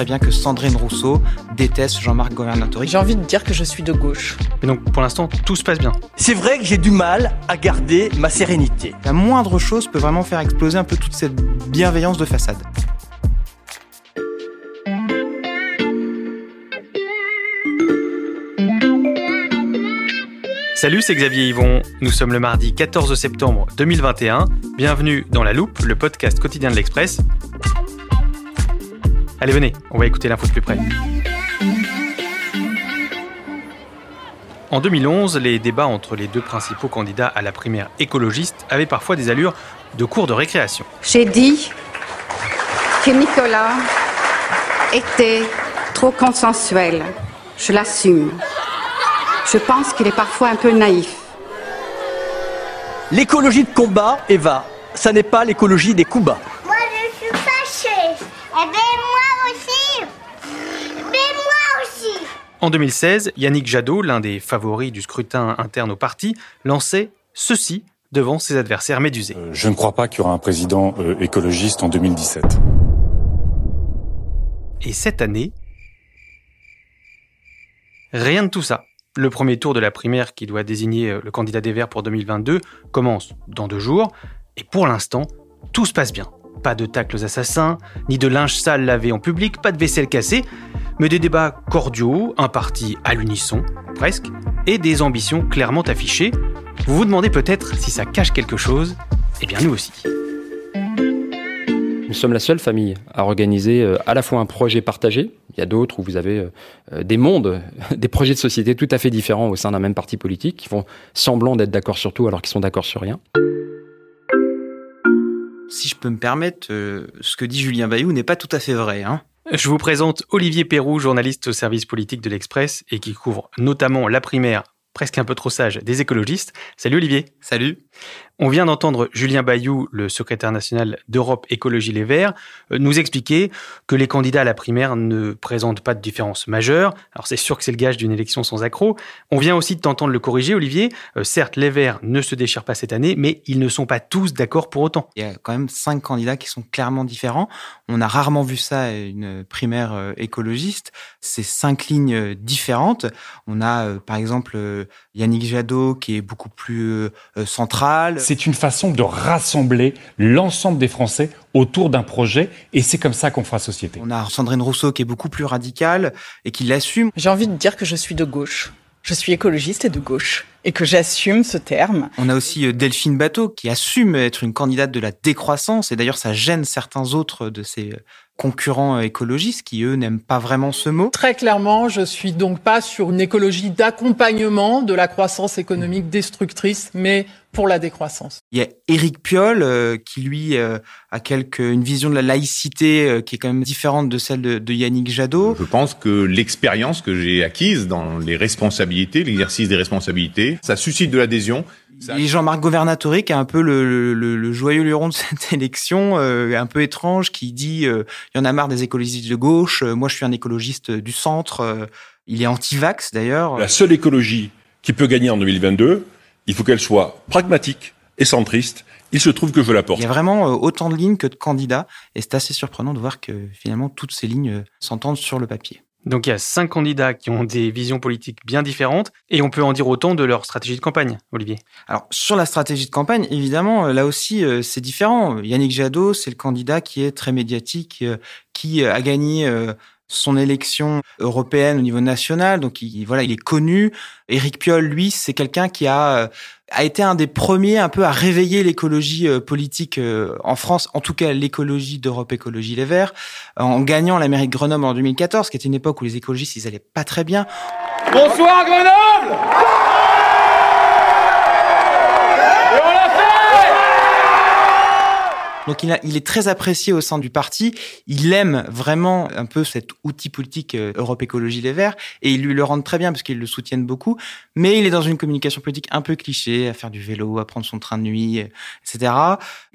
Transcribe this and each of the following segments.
très bien que Sandrine Rousseau déteste Jean-Marc Governatori. J'ai envie de dire que je suis de gauche. Et donc pour l'instant, tout se passe bien. C'est vrai que j'ai du mal à garder ma sérénité. La moindre chose peut vraiment faire exploser un peu toute cette bienveillance de façade. Salut, c'est Xavier Yvon. Nous sommes le mardi 14 septembre 2021. Bienvenue dans La Loupe, le podcast quotidien de l'Express. Allez, venez, on va écouter l'info de plus près. En 2011, les débats entre les deux principaux candidats à la primaire écologiste avaient parfois des allures de cours de récréation. J'ai dit que Nicolas était trop consensuel. Je l'assume. Je pense qu'il est parfois un peu naïf. L'écologie de combat, Eva, ça n'est pas l'écologie des coups bas. Moi, je suis fâchée. Eh bien, moi En 2016, Yannick Jadot, l'un des favoris du scrutin interne au parti, lançait ceci devant ses adversaires médusés. Euh, Je ne crois pas qu'il y aura un président euh, écologiste en 2017. Et cette année, rien de tout ça. Le premier tour de la primaire qui doit désigner euh, le candidat des Verts pour 2022 commence dans deux jours. Et pour l'instant, tout se passe bien. Pas de tacles assassins, ni de linge sale lavé en public, pas de vaisselle cassée, mais des débats cordiaux, un parti à l'unisson, presque, et des ambitions clairement affichées. Vous vous demandez peut-être si ça cache quelque chose Eh bien nous aussi. Nous sommes la seule famille à organiser euh, à la fois un projet partagé, il y a d'autres où vous avez euh, euh, des mondes, des projets de société tout à fait différents au sein d'un même parti politique, qui font semblant d'être d'accord sur tout alors qu'ils sont d'accord sur rien. Si je peux me permettre, ce que dit Julien Bayou n'est pas tout à fait vrai. Hein. Je vous présente Olivier Perrou, journaliste au service politique de l'Express et qui couvre notamment la primaire, presque un peu trop sage, des écologistes. Salut Olivier. Salut. On vient d'entendre Julien Bayou, le secrétaire national d'Europe Écologie Les Verts, euh, nous expliquer que les candidats à la primaire ne présentent pas de différence majeure. Alors c'est sûr que c'est le gage d'une élection sans accroc. On vient aussi de t'entendre le corriger, Olivier. Euh, certes, les Verts ne se déchirent pas cette année, mais ils ne sont pas tous d'accord pour autant. Il y a quand même cinq candidats qui sont clairement différents. On a rarement vu ça à une primaire euh, écologiste. C'est cinq lignes différentes. On a par exemple Yannick Jadot qui est beaucoup plus euh, C'est une façon de rassembler l'ensemble des Français autour d'un projet et c'est comme ça qu'on fera société. On a Sandrine Rousseau qui est beaucoup plus radicale et qui l'assume. J'ai envie de dire que je suis de gauche. Je suis écologiste et de gauche. Et que j'assume ce terme. On a aussi euh, Delphine Bateau qui assume être une candidate de la décroissance et d'ailleurs ça gêne certains autres de ses euh, concurrents écologistes qui eux n'aiment pas vraiment ce mot. Très clairement, je suis donc pas sur une écologie d'accompagnement de la croissance économique destructrice, mais pour la décroissance. Il y a Éric Piolle euh, qui lui euh, a quelque une vision de la laïcité euh, qui est quand même différente de celle de, de Yannick Jadot. Je pense que l'expérience que j'ai acquise dans les responsabilités, l'exercice des responsabilités, ça suscite de l'adhésion. Et Jean-Marc Governatori qui est un peu le, le- le joyeux luron de cette élection, euh, un peu étrange, qui dit euh, il y en a marre des écologistes de gauche, euh, moi je suis un écologiste du centre. euh, il est anti-vax d'ailleurs. La seule écologie qui peut gagner en 2022, il faut qu'elle soit pragmatique et centriste. Il se trouve que je la porte. Il y a vraiment euh, autant de lignes que de candidats et c'est assez surprenant de voir que finalement toutes ces lignes euh, s'entendent sur le papier. Donc il y a cinq candidats qui ont des visions politiques bien différentes et on peut en dire autant de leur stratégie de campagne, Olivier. Alors sur la stratégie de campagne, évidemment, euh, là aussi euh, c'est différent. Yannick Jadot, c'est le candidat qui est très médiatique, euh, qui a gagné son élection européenne au niveau national, donc il, voilà, il est connu. Éric Piolle, lui, c'est quelqu'un qui a euh, a été un des premiers un peu à réveiller l'écologie euh, politique euh, en France, en tout cas l'écologie d'Europe Écologie Les Verts, en gagnant la mairie de Grenoble en 2014, qui était une époque où les écologistes ils allaient pas très bien. Bonsoir Grenoble Donc il, a- il est très apprécié au sein du parti. Il aime vraiment un peu cet outil politique euh, Europe Écologie Les Verts et ils lui le rendent très bien parce qu'ils le soutiennent beaucoup. Mais il est dans une communication politique un peu cliché, à faire du vélo, à prendre son train de nuit, euh, etc.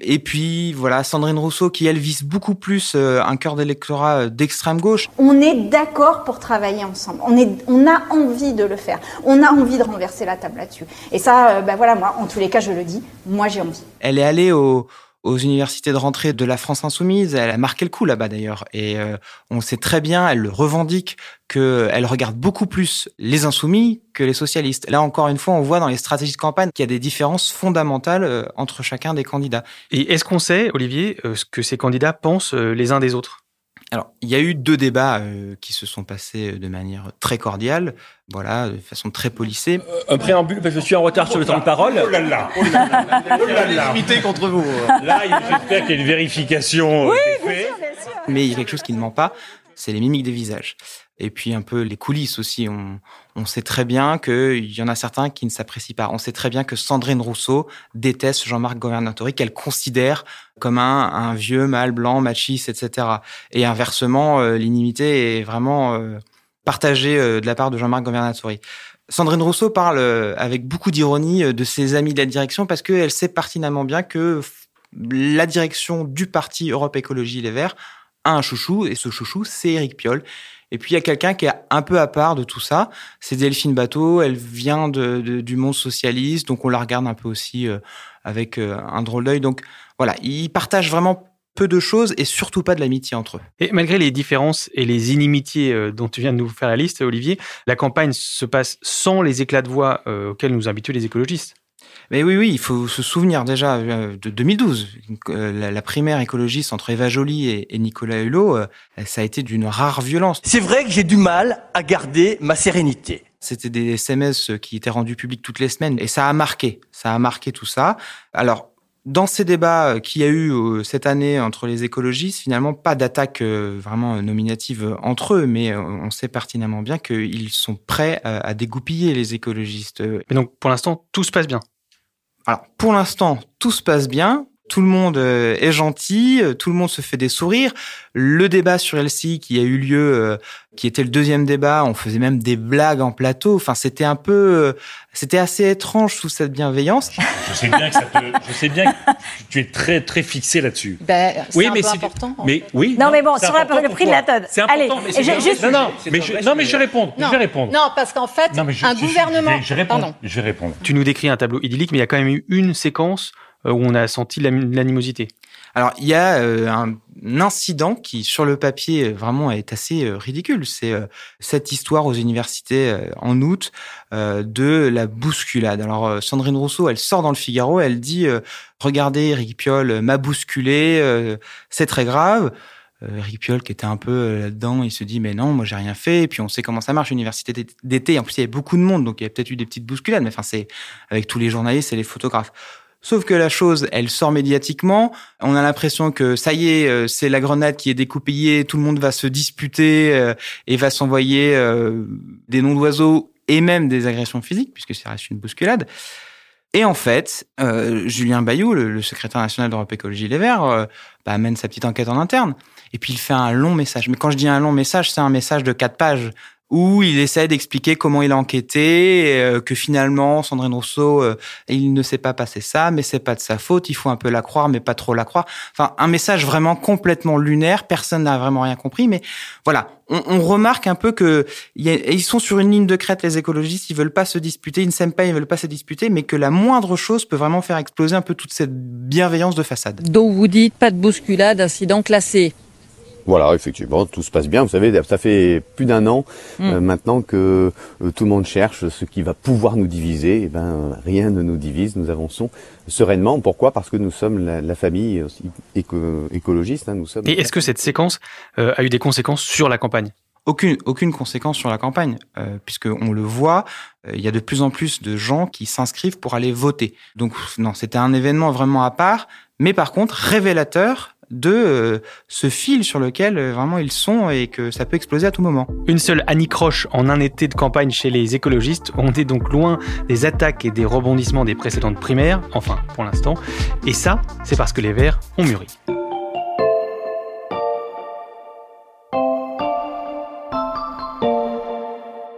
Et puis voilà, Sandrine Rousseau qui elle vise beaucoup plus euh, un cœur d'électorat d'extrême gauche. On est d'accord pour travailler ensemble. On, est, on a envie de le faire. On a envie de renverser la table là-dessus. Et ça, bah voilà, moi, en tous les cas, je le dis, moi j'ai envie. Elle est allée au, aux universités de rentrée de la France insoumise. Elle a marqué le coup là-bas d'ailleurs. Et euh, on sait très bien, elle le revendique, qu'elle regarde beaucoup plus les insoumis que les socialistes. Là encore une fois, on voit dans les stratégies de campagne qu'il y a des différences fondamentales euh, entre chacun des candidats. Et est-ce qu'on sait, Olivier, euh, ce que ces candidats pensent les uns des autres? Alors, il y a eu deux débats euh, qui se sont passés de manière très cordiale, voilà, de façon très polissée. Euh, un préambule, parce que je suis en retard sur le temps de parole. Oh là là, oh là là, oh là là. limité contre vous. Là, j'espère qu'il y a une vérification. Oui, bien sûr, bien sûr. Mais il y a quelque chose qui ne ment pas, c'est les mimiques des visages et puis un peu les coulisses aussi. On, on sait très bien qu'il y en a certains qui ne s'apprécient pas. On sait très bien que Sandrine Rousseau déteste Jean-Marc Governatori, qu'elle considère comme un, un, vieux mâle blanc, machiste, etc. Et inversement, euh, l'inimité est vraiment euh, partagée euh, de la part de Jean-Marc Governatori. Sandrine Rousseau parle avec beaucoup d'ironie de ses amis de la direction parce qu'elle sait pertinemment bien que la direction du parti Europe Écologie Les Verts a un chouchou, et ce chouchou, c'est Éric Piolle. Et puis il y a quelqu'un qui est un peu à part de tout ça, c'est Delphine Bateau, elle vient de, du monde socialiste, donc on la regarde un peu aussi euh, avec euh, un drôle d'œil. Donc voilà, ils partagent vraiment peu de choses et surtout pas de l'amitié entre eux. Et malgré les différences et les inimitiés euh, dont tu viens de nous faire la liste, Olivier, la campagne se passe sans les éclats de voix auxquels nous habituent les écologistes. Mais oui, oui, il faut se souvenir déjà euh, de 2012. Euh, la, primaire écologiste entre Eva Joly et, Nicolas Hulot, euh, ça a été d'une rare violence. C'est vrai que j'ai du mal à garder ma sérénité. C'était des SMS qui étaient rendus publics toutes les semaines et ça a marqué, ça a marqué tout ça. Alors, dans ces débats qu'il y a eu cette année entre les écologistes, finalement, pas d'attaque vraiment nominative entre eux, mais on sait pertinemment bien qu'ils sont prêts à dégoupiller les écologistes. Mais donc, pour l'instant, tout se passe bien. Alors, pour l'instant, tout se passe bien. Tout le monde euh, est gentil, euh, tout le monde se fait des sourires. Le débat sur LCI qui a eu lieu, euh, qui était le deuxième débat, on faisait même des blagues en plateau. Enfin, c'était un peu, c'était assez étrange sous cette bienveillance. Je, sais bien que ça te, je sais bien que tu es très très fixé là-dessus. Ben, oui, mais c'est important. Mais oui. Non, mais bon, sur le prix de la tonne. C'est important. Allez, mais je, non, non, mais je, non, mais je réponds. Non, je vais répondre. Non, parce qu'en fait, un gouvernement. Je, réponds. Je vais répondre. Tu nous décris un tableau idyllique, mais il y a quand même eu une séquence où on a senti l'animosité Alors, il y a euh, un, incident qui, sur le papier, vraiment est assez euh, ridicule. C'est cette histoire aux universités en août de la bousculade. Alors, Sandrine Rousseau, elle sort dans le Figaro, elle dit Regardez, Eric Piolle m'a bousculé, c'est très grave. Eric Piolle, qui était un peu là-dedans, il se dit mais non, moi j'ai rien fait. Et puis on sait comment ça marche, université d'été. En plus, il y avait beaucoup de monde, donc il y a peut-être eu des petites bousculades. Mais enfin, c'est avec tous les journalistes et les photographes. Sauf que la chose, elle sort médiatiquement. On a l'impression que ça y est, euh, c'est la grenade qui est découpillée, tout le monde va se disputer euh, et va s'envoyer euh, des noms d'oiseaux et même des agressions physiques, puisque ça reste une bousculade. Et en fait, Julien Bayou, le, secrétaire national d'Europe Écologie Les Verts, bah, amène sa petite enquête en interne. Et puis il fait un long message. Mais quand je dis un long message, c'est un message de quatre pages où il essaie d'expliquer comment il a enquêté, euh, que finalement Sandrine Rousseau, euh, il ne sait pas passer ça, mais c'est pas de sa faute. Il faut un peu la croire, mais pas trop la croire. Enfin, un message vraiment complètement lunaire. Personne n'a vraiment rien compris, mais voilà, on, on remarque un peu que ils sont sur une ligne de crête les écologistes. Ils veulent pas se disputer, ils ne s'aiment pas, ils veulent pas se disputer, mais que la moindre chose peut vraiment faire exploser un peu toute cette bienveillance de façade. Donc vous dites pas de bousculade, incident classé. Voilà, effectivement, tout se passe bien. Vous savez, ça fait plus d'un an mm. euh, maintenant que euh, tout le monde cherche ce qui va pouvoir nous diviser. Et eh ben, rien ne nous divise. Nous avançons sereinement. Pourquoi? Parce que nous sommes la, famille écologiste. Hein, nous sommes. Et est-ce que cette séquence euh, a eu des conséquences sur la campagne? Aucune, aucune conséquence sur la campagne, euh, puisque on le voit, il y a de plus en plus de gens qui s'inscrivent pour aller voter. Donc non, c'était un événement vraiment à part, mais par contre révélateur de euh, ce fil sur lequel euh, vraiment ils sont et que ça peut exploser à tout moment. Une seule Annie Croche en un été de campagne chez les écologistes. On est donc loin des attaques et des rebondissements des précédentes primaires, enfin pour l'instant. Et ça, c'est parce que les Verts ont mûri.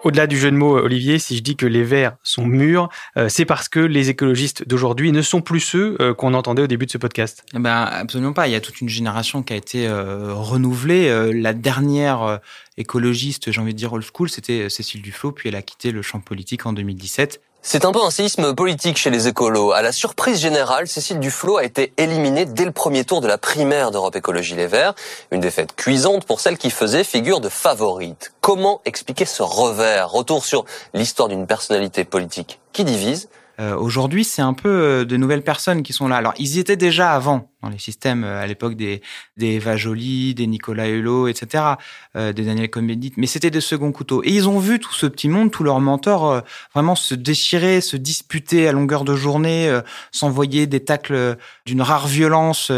Au-delà du jeu de mots, Olivier, si je dis que les Verts sont mûrs, euh, c'est parce que les écologistes d'aujourd'hui ne sont plus ceux euh, qu'on entendait au début de ce podcast. Eh ben absolument pas. Il y a toute une génération qui a été euh, renouvelée. la dernière écologiste, j'ai envie de dire old school, c'était Cécile Duflot, puis elle a quitté le champ politique en 2017. C'est un peu un séisme politique chez les écolos. À la surprise générale, Cécile Duflot a été éliminée dès le premier tour de la primaire d'Europe Écologie Les Verts. Une défaite cuisante pour celle qui faisait figure de favorite. Comment expliquer ce revers? Retour sur l'histoire d'une personnalité politique qui divise euh, Aujourd'hui, c'est un peu euh, de nouvelles personnes qui sont là. Alors, ils y étaient déjà avant dans les systèmes euh, à l'époque des des Eva Joly, des Nicolas Hulot, etc., euh, des Daniel Cohn-Bendit, mais c'était des seconds couteaux. Et ils ont vu tout ce petit monde, tous leurs mentors, euh, vraiment se déchirer, se disputer à longueur de journée, euh, s'envoyer des tacles d'une rare violence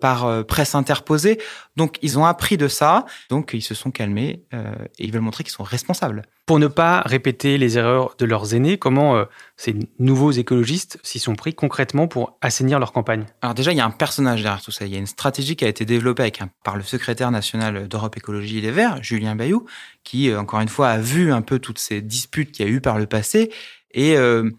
par presse interposée. Donc, ils ont appris de ça. Donc, ils se sont calmés et ils veulent montrer qu'ils sont responsables. Pour ne pas répéter les erreurs de leurs aînés, comment ces nouveaux écologistes s'y sont pris concrètement pour assainir leur campagne? Alors déjà, il y a un personnage derrière tout ça. Il y a une stratégie qui a été développée avec par le secrétaire national d'Europe Écologie Les Verts, Julien Bayou, qui, encore une fois, a vu un peu toutes ces disputes qu'il y a eu par le passé. Et euh,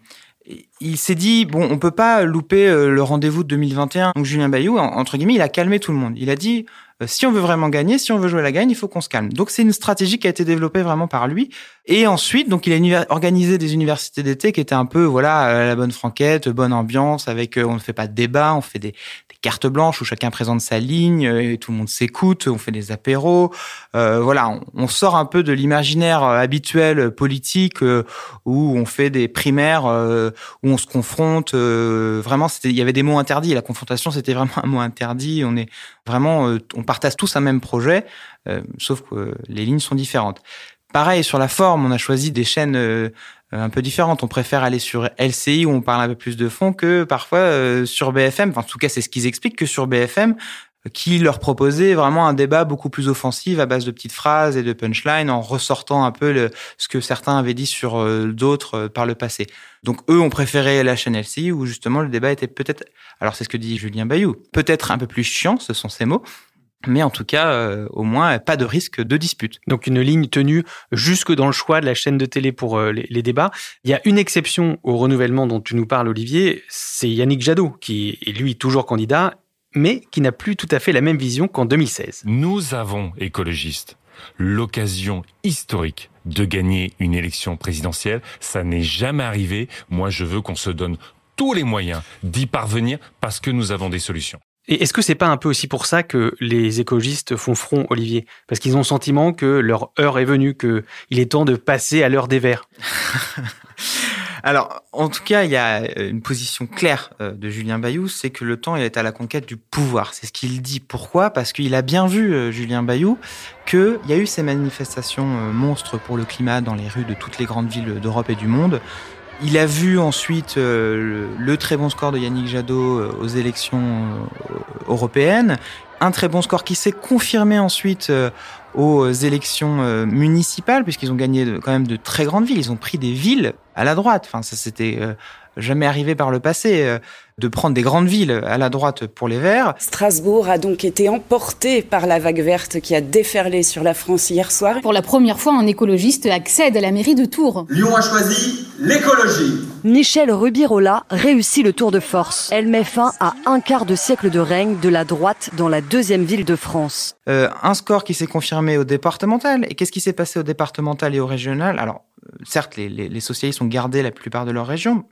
il s'est dit bon, on peut pas louper le rendez-vous de 2021. Donc Julien Bayou, entre guillemets, il a calmé tout le monde. Il a dit si on veut vraiment gagner, si on veut jouer la gagne, il faut qu'on se calme. Donc c'est une stratégie qui a été développée vraiment par lui. Et ensuite, donc il a organisé des universités d'été qui étaient un peu voilà la bonne franquette, bonne ambiance, avec on ne fait pas de débat, on fait des, cartes blanches où chacun présente sa ligne et tout le monde s'écoute, on fait des apéros. Euh, voilà, on, sort un peu de l'imaginaire habituel politique euh, où on fait des primaires, euh, où on se confronte. vraiment, il y avait des mots interdits. La confrontation, c'était vraiment un mot interdit. On est vraiment, on partage tous un même projet, sauf que les lignes sont différentes. Pareil, sur la forme, on a choisi des chaînes euh, un peu différentes. On préfère aller sur LCI où on parle un peu plus de fond que parfois euh, sur BFM. En tout cas, c'est ce qu'ils expliquent que sur BFM, qui leur proposait vraiment un débat beaucoup plus offensif à base de petites phrases et de punchlines en ressortant un peu ce que certains avaient dit sur euh, d'autres par le passé. Donc eux ont préféré la chaîne LCI où justement le débat était peut-être, alors c'est ce que dit Julien Bayou, peut-être un peu plus chiant, ce sont ses mots, mais en tout cas, euh, au moins, pas de risque de dispute. Donc une ligne tenue jusque dans le choix de la chaîne de télé pour euh, les, débats. Il y a une exception au renouvellement dont tu nous parles, Olivier, c'est Yannick Jadot, qui est lui toujours candidat, mais qui n'a plus tout à fait la même vision qu'en 2016. Nous avons, écologistes, l'occasion historique de gagner une élection présidentielle. Ça n'est jamais arrivé. Moi, je veux qu'on se donne tous les moyens d'y parvenir parce que nous avons des solutions. Et est-ce que c'est pas un peu aussi pour ça que les écologistes font front, Olivier? Parce qu'ils ont le sentiment que leur heure est venue, que il est temps de passer à l'heure des verts. Alors, en tout cas, il y a une position claire de Julien Bayou, c'est que le temps est à la conquête du pouvoir. C'est ce qu'il dit. Pourquoi? Parce qu'il a bien vu, Julien Bayou, qu'il y a eu ces manifestations monstres pour le climat dans les rues de toutes les grandes villes d'Europe et du monde. Il a vu ensuite euh, le, très bon score de Yannick Jadot euh, aux élections euh, européennes, un très bon score qui s'est confirmé ensuite aux élections municipales, puisqu'ils ont gagné de, quand même de très grandes villes. Ils ont pris des villes à la droite. Enfin, ça c'était jamais arrivé par le passé de prendre des grandes villes à la droite pour les Verts. Strasbourg a donc été emporté par la vague verte qui a déferlé sur la France hier soir. Pour la première fois, un écologiste accède à la mairie de Tours. Lyon a choisi l'écologie. Michel Rubirola réussit le tour de force. Elle met fin à un quart de siècle de règne de la droite dans la deuxième ville de France. Euh, un score qui s'est confirmé au départemental. Et qu'est-ce qui s'est passé au départemental et au régional? Alors, certes, les, les, les socialistes ont gardé la plupart de leur région,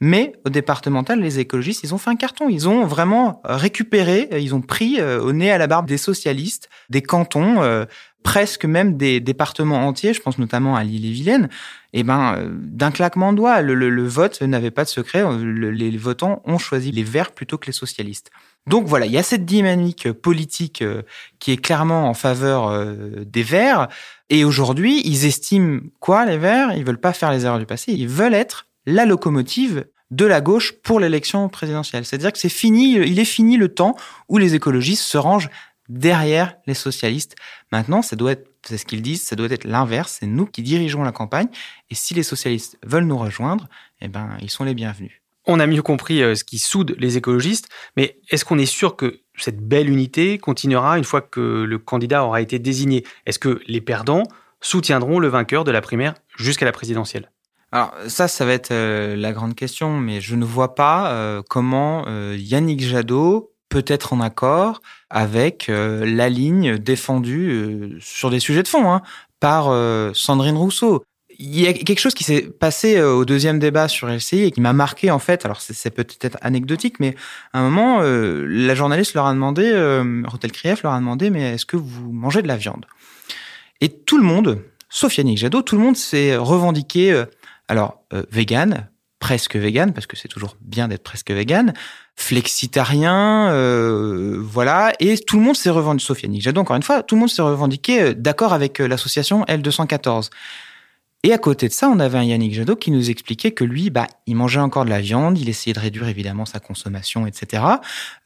mais au départemental, les écologistes, ils ont fait un carton. Ils ont vraiment récupéré, ils ont pris au nez à la barbe des socialistes, des cantons, euh, presque même des départements entiers. Je pense notamment à l'île-et-Vilaine. Et ben, euh, d'un claquement de doigts, le, vote n'avait pas de secret. Le, les votants ont choisi les Verts plutôt que les socialistes. Donc voilà, il y a cette dynamique politique euh, qui est clairement en faveur euh, des Verts. Et aujourd'hui, ils estiment quoi les Verts? Ils veulent pas faire les erreurs du passé. Ils veulent être la locomotive de la gauche pour l'élection présidentielle. C'est-à-dire que c'est fini, il est fini le temps où les écologistes se rangent derrière les socialistes. Maintenant, ça doit être, c'est ce qu'ils disent, ça doit être l'inverse. C'est nous qui dirigeons la campagne. Et si les socialistes veulent nous rejoindre, eh ben, ils sont les bienvenus. On a mieux compris ce qui soude les écologistes, mais est-ce qu'on est sûr que cette belle unité continuera une fois que le candidat aura été désigné? Est-ce que les perdants soutiendront le vainqueur de la primaire jusqu'à la présidentielle? Alors ça, ça va être euh, la grande question, mais je ne vois pas euh, comment euh, Yannick Jadot peut être en accord avec la ligne défendue sur des sujets de fond hein, par Sandrine Rousseau. il y a quelque chose qui s'est passé euh, au deuxième débat sur LCI et qui m'a marqué en fait. Alors c'est peut-être anecdotique, mais à un moment, euh, la journaliste leur a demandé, euh, Hotel Krief leur a demandé, mais est-ce que vous mangez de la viande? Et tout le monde, sauf Yannick Jadot, tout le monde s'est revendiqué, euh, alors vegan, presque vegan, parce que c'est toujours bien d'être presque vegan, flexitarien, euh, voilà, et tout le monde s'est revendiqué, Yannick Jadot, encore une fois, tout le monde s'est revendiqué d'accord avec l'association L214. Et à côté de ça, on avait un Yannick Jadot qui nous expliquait que lui, bah, il mangeait encore de la viande, il essayait de réduire évidemment sa consommation, etc.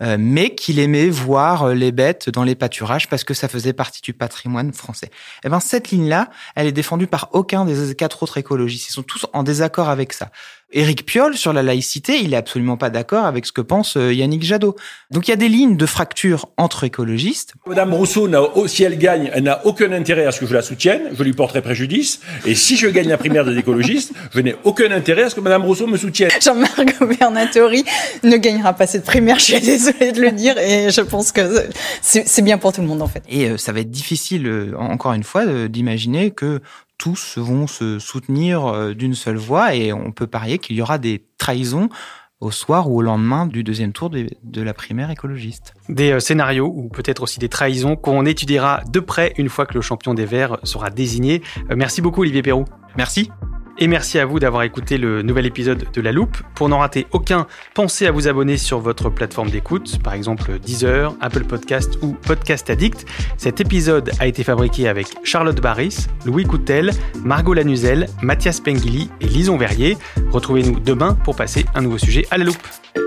Euh, mais qu'il aimait voir euh, les bêtes dans les pâturages parce que ça faisait partie du patrimoine français. Eh ben cette ligne-là, elle est défendue par aucun des quatre autres écologistes. Ils sont tous en désaccord avec ça. Éric Piolle, sur la laïcité, il est absolument pas d'accord avec ce que pense euh, Yannick Jadot. Donc il y a des lignes de fracture entre écologistes. Madame Rousseau, si elle gagne, elle n'a aucun intérêt à ce que je la soutienne, je lui porterai préjudice. Et si je gagne la primaire des écologistes, je n'ai aucun intérêt à ce que Madame Rousseau me soutienne. Jean-Marc Gobernatori ne gagnera pas cette primaire, je suis désolée de le dire, et je pense que c'est bien pour tout le monde en fait. Et euh, ça va être difficile, euh, encore une fois, d'imaginer que tous vont se soutenir euh, d'une seule voix et on peut parier qu'il y aura des trahisons au soir ou au lendemain du deuxième tour de, la primaire écologiste. Des euh, scénarios ou peut-être aussi des trahisons qu'on étudiera de près une fois que le champion des Verts sera désigné. Euh, merci beaucoup Olivier Perrou. Merci. Et merci à vous d'avoir écouté le nouvel épisode de La Loupe. Pour n'en rater aucun, pensez à vous abonner sur votre plateforme d'écoute, par exemple Deezer, Apple Podcast ou Podcast Addict. Cet épisode a été fabriqué avec Charlotte Barris, Louis Coutel, Margot Lanuzel, Mathias Pengili et Lison Verrier. Retrouvez-nous demain pour passer un nouveau sujet à La Loupe.